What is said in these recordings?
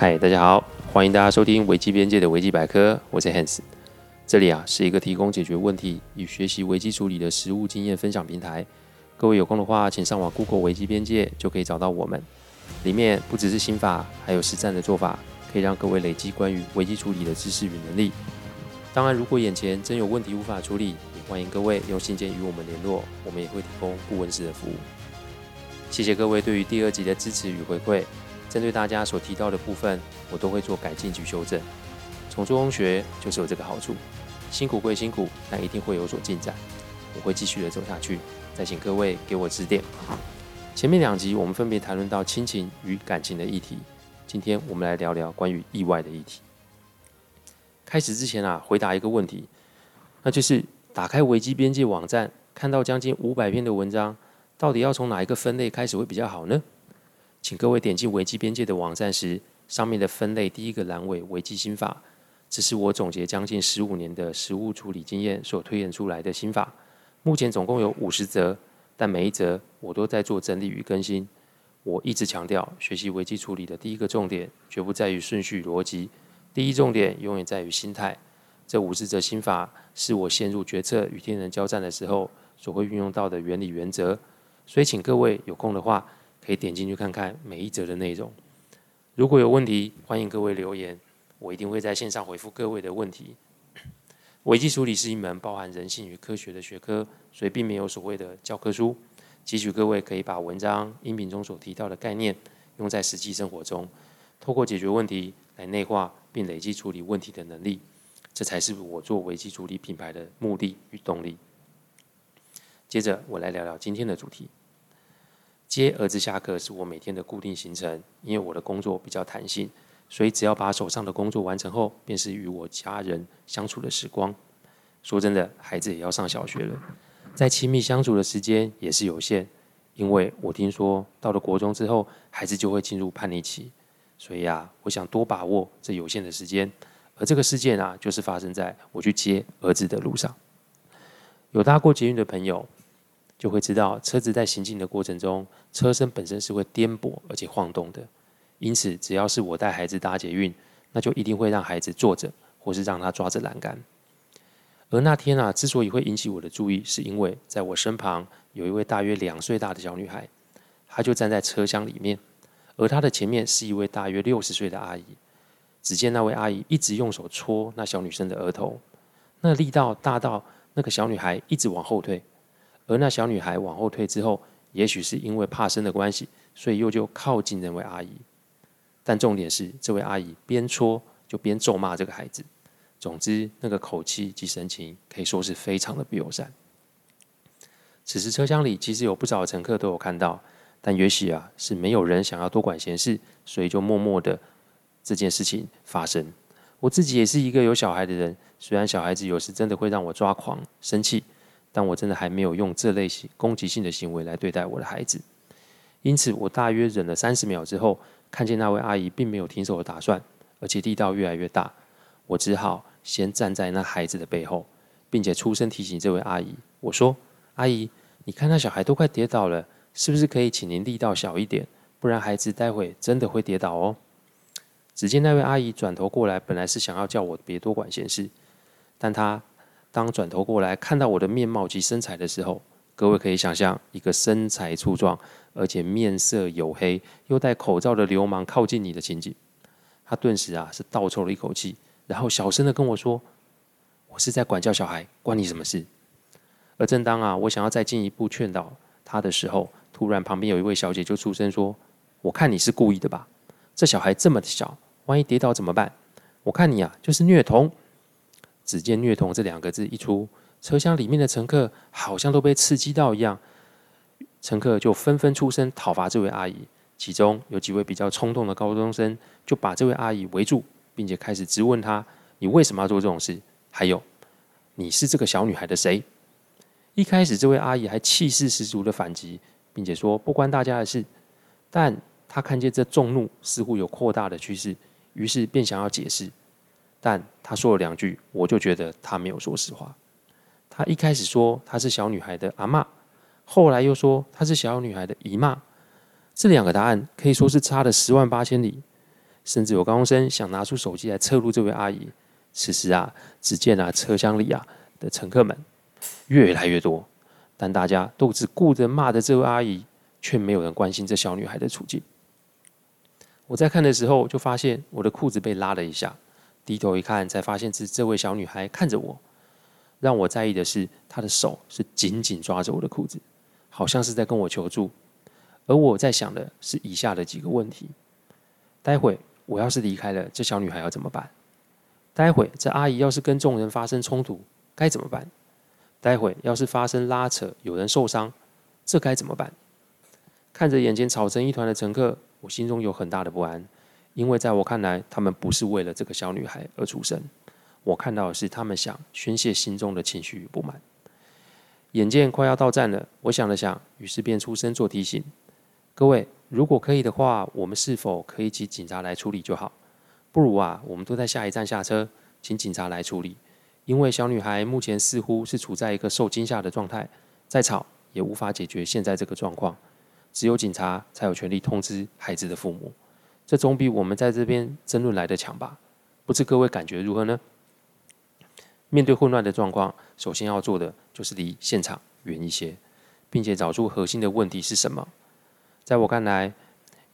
嗨，大家好，欢迎大家收听危机边界的危机百科，我是 Hans。这里啊是一个提供解决问题与学习危机处理的实务经验分享平台。各位有空的话，请上网 Google 危机边界就可以找到我们。里面不只是心法，还有实战的做法，可以让各位累积关于危机处理的知识与能力。当然，如果眼前真有问题无法处理，也欢迎各位用信件与我们联络，我们也会提供顾问式的服务。谢谢各位对于第二集的支持与回馈。针对大家所提到的部分，我都会做改进及修正。从中学就是有这个好处，辛苦归辛苦，但一定会有所进展。我会继续的走下去，再请各位给我指点。前面两集我们分别谈论到亲情与感情的议题，今天我们来聊聊关于意外的议题。开始之前啊，回答一个问题，那就是打开危机边界网站，看到将近五百篇的文章，到底要从哪一个分类开始会比较好呢？请各位点击危机边界的网站时，上面的分类第一个栏位“危机心法”，这是我总结将近十五年的实务处理经验所推演出来的心法。目前总共有五十则，但每一则我都在做整理与更新。我一直强调，学习危机处理的第一个重点，绝不在于顺序逻辑，第一重点永远在于心态。这五十则心法是我陷入决策与天人交战的时候所会运用到的原理原则。所以，请各位有空的话，可以点进去看看每一则的内容。如果有问题，欢迎各位留言，我一定会在线上回复各位的问题。危机处理是一门包含人性与科学的学科，所以并没有所谓的教科书。期许各位可以把文章、音频中所提到的概念用在实际生活中，透过解决问题来内化并累积处理问题的能力，这才是我做危机处理品牌的目的与动力。接着，我来聊聊今天的主题。接儿子下课是我每天的固定行程，因为我的工作比较弹性，所以只要把手上的工作完成后，便是与我家人相处的时光。说真的，孩子也要上小学了，在亲密相处的时间也是有限，因为我听说到了国中之后，孩子就会进入叛逆期，所以啊，我想多把握这有限的时间。而这个事件啊，就是发生在我去接儿子的路上。有搭过捷运的朋友，就会知道，车子在行进的过程中，车身本身是会颠簸而且晃动的。因此，只要是我带孩子搭捷运，那就一定会让孩子坐着，或是让他抓着栏杆。而那天啊，之所以会引起我的注意，是因为在我身旁有一位大约两岁大的小女孩，她就站在车厢里面，而她的前面是一位大约六十岁的阿姨。只见那位阿姨一直用手戳那小女生的额头，那力道大到那个小女孩一直往后退。而那小女孩往后退之后，也许是因为怕生的关系，所以又就靠近那位阿姨。但重点是，这位阿姨边戳就边咒骂这个孩子。总之，那个口气及神情可以说是非常的不友善。此时车厢里其实有不少乘客都有看到，但也许啊是没有人想要多管闲事，所以就默默的这件事情发生。我自己也是一个有小孩的人，虽然小孩子有时真的会让我抓狂生气。但我真的还没有用这类型攻击性的行为来对待我的孩子，因此我大约忍了三十秒之后，看见那位阿姨并没有停手的打算，而且力道越来越大，我只好先站在那孩子的背后，并且出声提醒这位阿姨：“我说，阿姨，你看那小孩都快跌倒了，是不是可以请您力道小一点？不然孩子待会真的会跌倒哦。”只见那位阿姨转头过来，本来是想要叫我别多管闲事，但她。当转头过来看到我的面貌及身材的时候，各位可以想象一个身材粗壮，而且面色黝黑，又戴口罩的流氓靠近你的情景。他顿时啊是倒抽了一口气，然后小声的跟我说：“我是在管教小孩，关你什么事？”而正当啊我想要再进一步劝导他的时候，突然旁边有一位小姐就出声说：“我看你是故意的吧？这小孩这么小，万一跌倒怎么办？我看你啊就是虐童。”只见“虐童”这两个字一出，车厢里面的乘客好像都被刺激到一样，乘客就纷纷出声讨伐这位阿姨。其中有几位比较冲动的高中生就把这位阿姨围住，并且开始质问她：“你为什么要做这种事？还有，你是这个小女孩的谁？”一开始，这位阿姨还气势十足的反击，并且说：“不关大家的事。”但她看见这众怒似乎有扩大的趋势，于是便想要解释。但他说了两句，我就觉得他没有说实话。他一开始说他是小女孩的阿嬷，后来又说他是小女孩的姨妈。这两个答案可以说是差了十万八千里。甚至有高中生想拿出手机来测录这位阿姨。此时啊，只见啊车厢里啊的乘客们越来越多，但大家都只顾着骂着这位阿姨，却没有人关心这小女孩的处境。我在看的时候，就发现我的裤子被拉了一下，低头一看，才发现是这位小女孩看着我。让我在意的是，她的手是紧紧抓着我的裤子，好像是在跟我求助。而我在想的是以下的几个问题：待会我要是离开了，这小女孩要怎么办？待会这阿姨要是跟众人发生冲突，该怎么办？待会要是发生拉扯，有人受伤，这该怎么办？看着眼前吵成一团的乘客。我心中有很大的不安，因为在我看来，他们不是为了这个小女孩而出生。我看到的是他们想宣泄心中的情绪与不满。眼见快要到站了，我想了想，于是便出声做提醒：各位，如果可以的话，我们是否可以请警察来处理就好？不如啊，我们都在下一站下车，请警察来处理。因为小女孩目前似乎是处在一个受惊吓的状态，再吵也无法解决现在这个状况。只有警察才有权利通知孩子的父母，这总比我们在这边争论来得强吧？不知各位感觉如何呢？面对混乱的状况，首先要做的就是离现场远一些，并且找出核心的问题是什么。在我看来，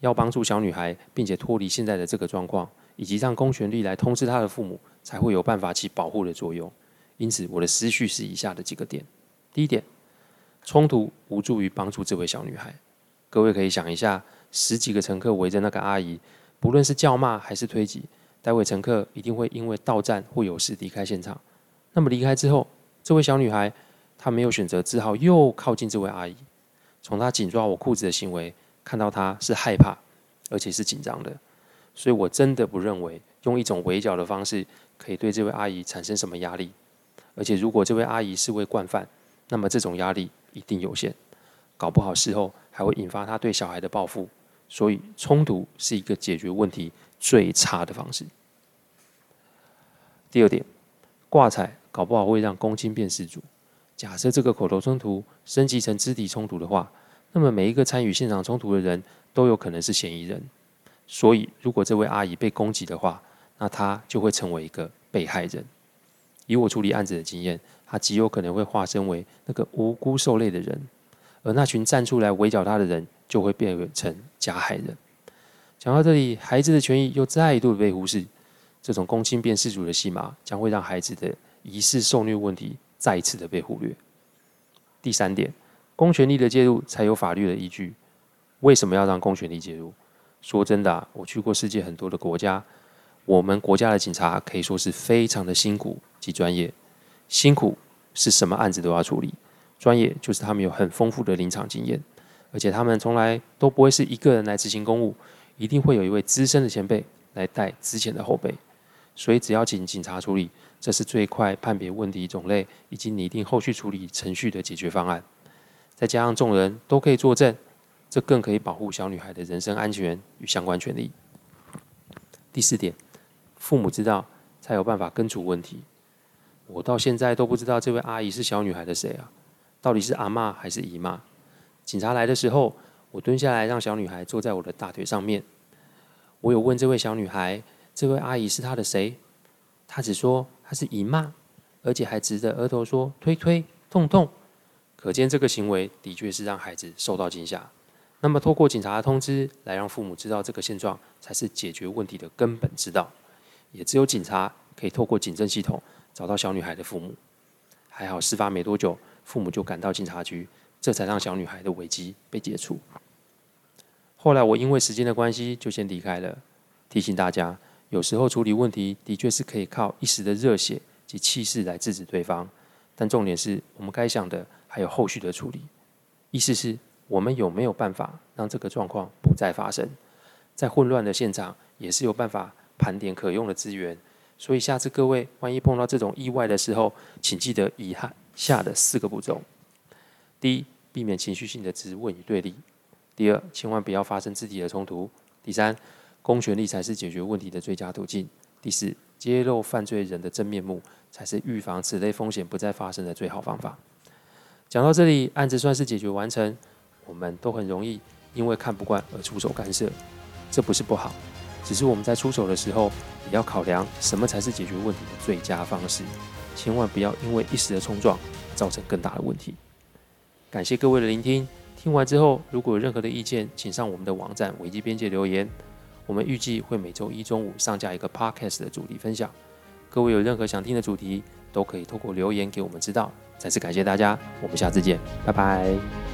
要帮助小女孩，并且脱离现在的这个状况，以及让公权力来通知她的父母，才会有办法起保护的作用。因此，我的思绪是以下的几个点：第一点，冲突无助于帮助这位小女孩。各位可以想一下，十几个乘客围着那个阿姨，不论是叫骂还是推挤，待会乘客一定会因为到站或有事离开现场。那么离开之后，这位小女孩她没有选择，只好又靠近这位阿姨。从她紧抓我裤子的行为，看到她是害怕，而且是紧张的。所以我真的不认为用一种围剿的方式可以对这位阿姨产生什么压力。而且如果这位阿姨是位惯犯，那么这种压力一定有限。搞不好事后还会引发他对小孩的报复，所以冲突是一个解决问题最差的方式。第二点，挂彩搞不好会让公亲变事主。假设这个口头冲突升级成肢体冲突的话，那么每一个参与现场冲突的人都有可能是嫌疑人。所以，如果这位阿姨被攻击的话，那她就会成为一个被害人。以我处理案子的经验，她极有可能会化身为那个无辜受累的人。而那群站出来围剿他的人，就会变成加害人。讲到这里，孩子的权益又再度被忽视，这种公亲变世主的戏码，将会让孩子的疑似受虐问题再一次的被忽略。第三点，公权力的介入才有法律的依据。为什么要让公权力介入？说真的，我去过世界很多的国家，我们国家的警察可以说是非常的辛苦及专业。辛苦是什么案子都要处理。专业就是他们有很丰富的临场经验，而且他们从来都不会是一个人来执行公务，一定会有一位资深的前辈来带之前的后辈。所以只要请警察处理，这是最快判别问题种类以及拟定后续处理程序的解决方案。再加上众人都可以作证，这更可以保护小女孩的人身安全与相关权利。第四点，父母知道才有办法根除问题。我到现在都不知道这位阿姨是小女孩的谁啊？到底是阿妈还是姨妈？警察来的时候，我蹲下来让小女孩坐在我的大腿上面。我有问这位小女孩，这位阿姨是她的谁？她只说她是姨妈，而且还指着额头说推推痛痛。可见这个行为的确是让孩子受到惊吓。那么，透过警察的通知来让父母知道这个现状，才是解决问题的根本之道。也只有警察可以透过警政系统找到小女孩的父母。还好，事发没多久。父母就赶到警察局，这才让小女孩的危机被解除。后来我因为时间的关系，就先离开了。提醒大家，有时候处理问题的确是可以靠一时的热血及气势来制止对方，但重点是我们该想的还有后续的处理。意思是，我们有没有办法让这个状况不再发生？在混乱的现场，也是有办法盘点可用的资源。所以下次各位万一碰到这种意外的时候，请记得遗憾。下的四个步骤：第一，避免情绪性的质问与对立；第二，千万不要发生肢体的冲突；第三，公权力才是解决问题的最佳途径；第四，揭露犯罪人的真面目，才是预防此类风险不再发生的最好方法。讲到这里，案子算是解决完成。我们都很容易因为看不惯而出手干涉，这不是不好，只是我们在出手的时候，也要考量什么才是解决问题的最佳方式，千万不要因为一时的冲撞造成更大的问题。感谢各位的聆听，听完之后如果有任何的意见，请上我们的网站维基边界留言。我们预计会每周一中午上架一个 Podcast 的主题分享，各位有任何想听的主题，都可以透过留言给我们知道。再次感谢大家，我们下次见，拜拜。